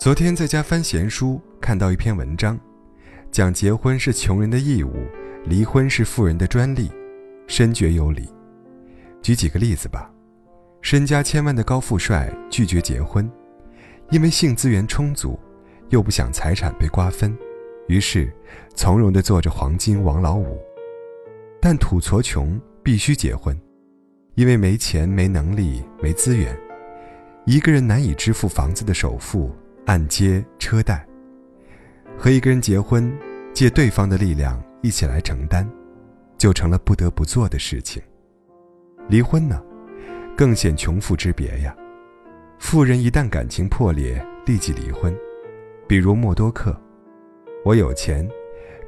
昨天在家翻闲书，看到一篇文章，讲结婚是穷人的义务，离婚是富人的专利，深觉有理。举几个例子吧，身家千万的高富帅拒绝结婚，因为性资源充足，又不想财产被瓜分，于是从容地做着黄金王老五。但土矬穷必须结婚，因为没钱、没能力、没资源，一个人难以支付房子的首付。按揭、车贷，和一个人结婚，借对方的力量一起来承担，就成了不得不做的事情。离婚呢，更显穷富之别呀。富人一旦感情破裂，立即离婚，比如默多克。我有钱，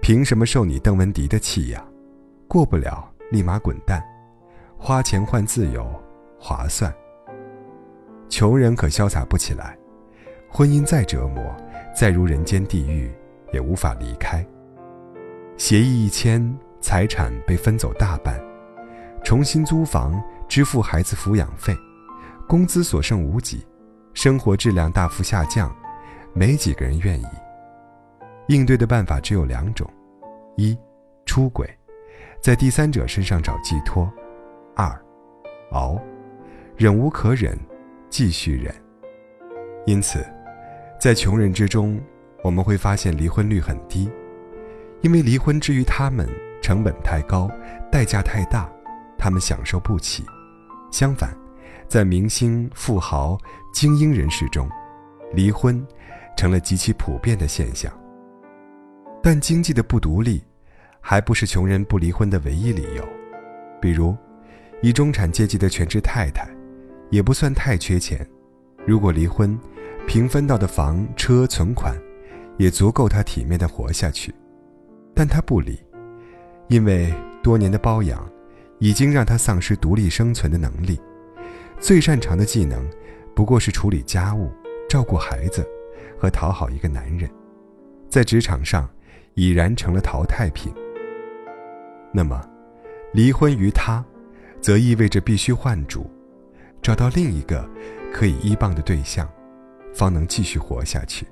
凭什么受你邓文迪的气呀？过不了，立马滚蛋。花钱换自由，划算。穷人可潇洒不起来。婚姻再折磨，再如人间地狱，也无法离开。协议一签，财产被分走大半，重新租房，支付孩子抚养费，工资所剩无几，生活质量大幅下降，没几个人愿意。应对的办法只有两种：一，出轨，在第三者身上找寄托；二，熬，忍无可忍，继续忍。因此。在穷人之中，我们会发现离婚率很低，因为离婚之于他们成本太高，代价太大，他们享受不起。相反，在明星、富豪、精英人士中，离婚成了极其普遍的现象。但经济的不独立，还不是穷人不离婚的唯一理由。比如，以中产阶级的全职太太，也不算太缺钱，如果离婚。平分到的房车存款，也足够他体面的活下去，但他不理，因为多年的包养，已经让他丧失独立生存的能力。最擅长的技能，不过是处理家务、照顾孩子，和讨好一个男人，在职场上已然成了淘汰品。那么，离婚于他，则意味着必须换主，找到另一个可以依傍的对象。方能继续活下去。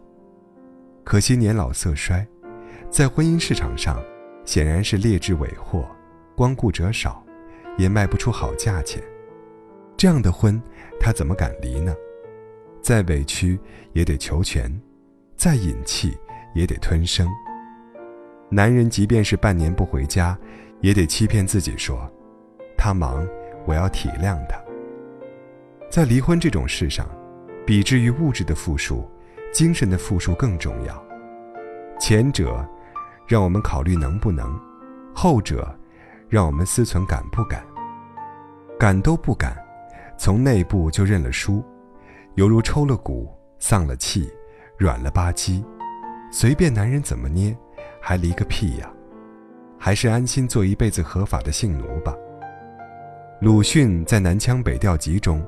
可惜年老色衰，在婚姻市场上，显然是劣质尾货，光顾者少，也卖不出好价钱。这样的婚，他怎么敢离呢？再委屈也得求全，再隐气也得吞声。男人即便是半年不回家，也得欺骗自己说：“他忙，我要体谅他。”在离婚这种事上。比之于物质的富庶，精神的富庶更重要。前者让我们考虑能不能，后者让我们思忖敢不敢。敢都不敢，从内部就认了输，犹如抽了骨、丧了气、软了吧唧，随便男人怎么捏，还离个屁呀！还是安心做一辈子合法的性奴吧。鲁迅在《南腔北调集》中，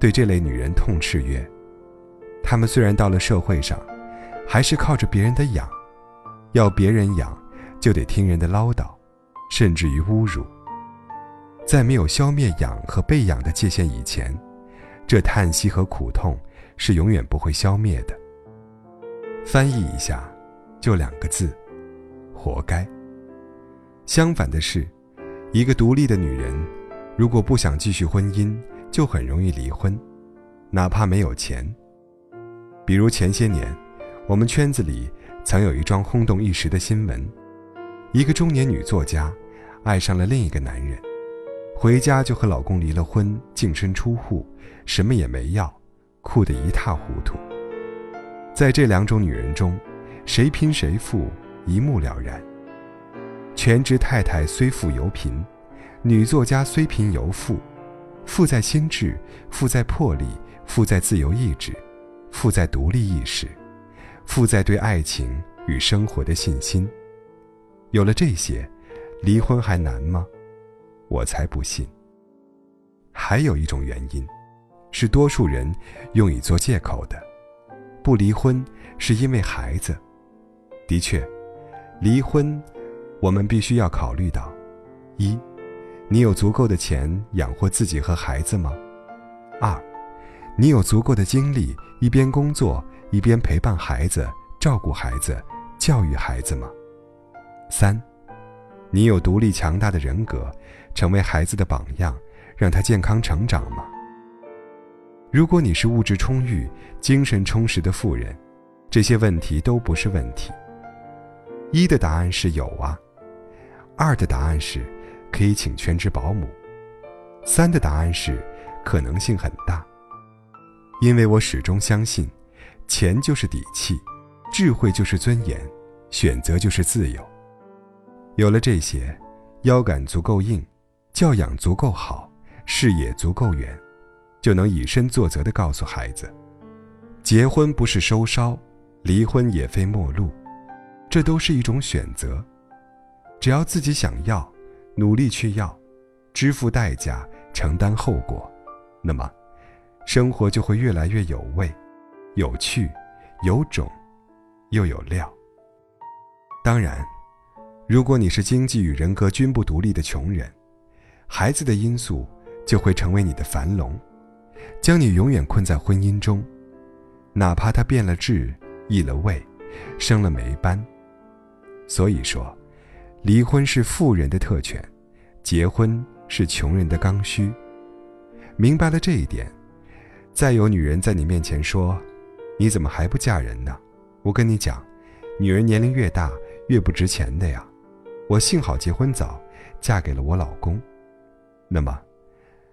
对这类女人痛斥曰。他们虽然到了社会上，还是靠着别人的养，要别人养，就得听人的唠叨，甚至于侮辱。在没有消灭养和被养的界限以前，这叹息和苦痛是永远不会消灭的。翻译一下，就两个字：活该。相反的是，一个独立的女人，如果不想继续婚姻，就很容易离婚，哪怕没有钱。比如前些年，我们圈子里曾有一桩轰动一时的新闻：一个中年女作家爱上了另一个男人，回家就和老公离了婚，净身出户，什么也没要，哭得一塌糊涂。在这两种女人中，谁贫谁富一目了然。全职太太虽富犹贫，女作家虽贫犹富，富在心智，富在魄力，富在自由意志。富在独立意识，富在对爱情与生活的信心。有了这些，离婚还难吗？我才不信。还有一种原因，是多数人用以做借口的。不离婚是因为孩子。的确，离婚，我们必须要考虑到：一，你有足够的钱养活自己和孩子吗？二。你有足够的精力一边工作一边陪伴孩子、照顾孩子、教育孩子吗？三，你有独立强大的人格，成为孩子的榜样，让他健康成长吗？如果你是物质充裕、精神充实的富人，这些问题都不是问题。一的答案是有啊，二的答案是可以请全职保姆，三的答案是可能性很大。因为我始终相信，钱就是底气，智慧就是尊严，选择就是自由。有了这些，腰杆足够硬，教养足够好，视野足够远，就能以身作则地告诉孩子：结婚不是收梢，离婚也非陌路，这都是一种选择。只要自己想要，努力去要，支付代价，承担后果，那么。生活就会越来越有味、有趣、有种，又有料。当然，如果你是经济与人格均不独立的穷人，孩子的因素就会成为你的樊笼，将你永远困在婚姻中，哪怕他变了质、易了味、生了霉斑。所以说，离婚是富人的特权，结婚是穷人的刚需。明白了这一点。再有女人在你面前说：“你怎么还不嫁人呢？”我跟你讲，女人年龄越大越不值钱的呀。我幸好结婚早，嫁给了我老公。那么，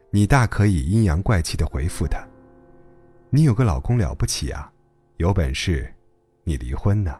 你大可以阴阳怪气的回复他：“你有个老公了不起啊，有本事，你离婚呢。”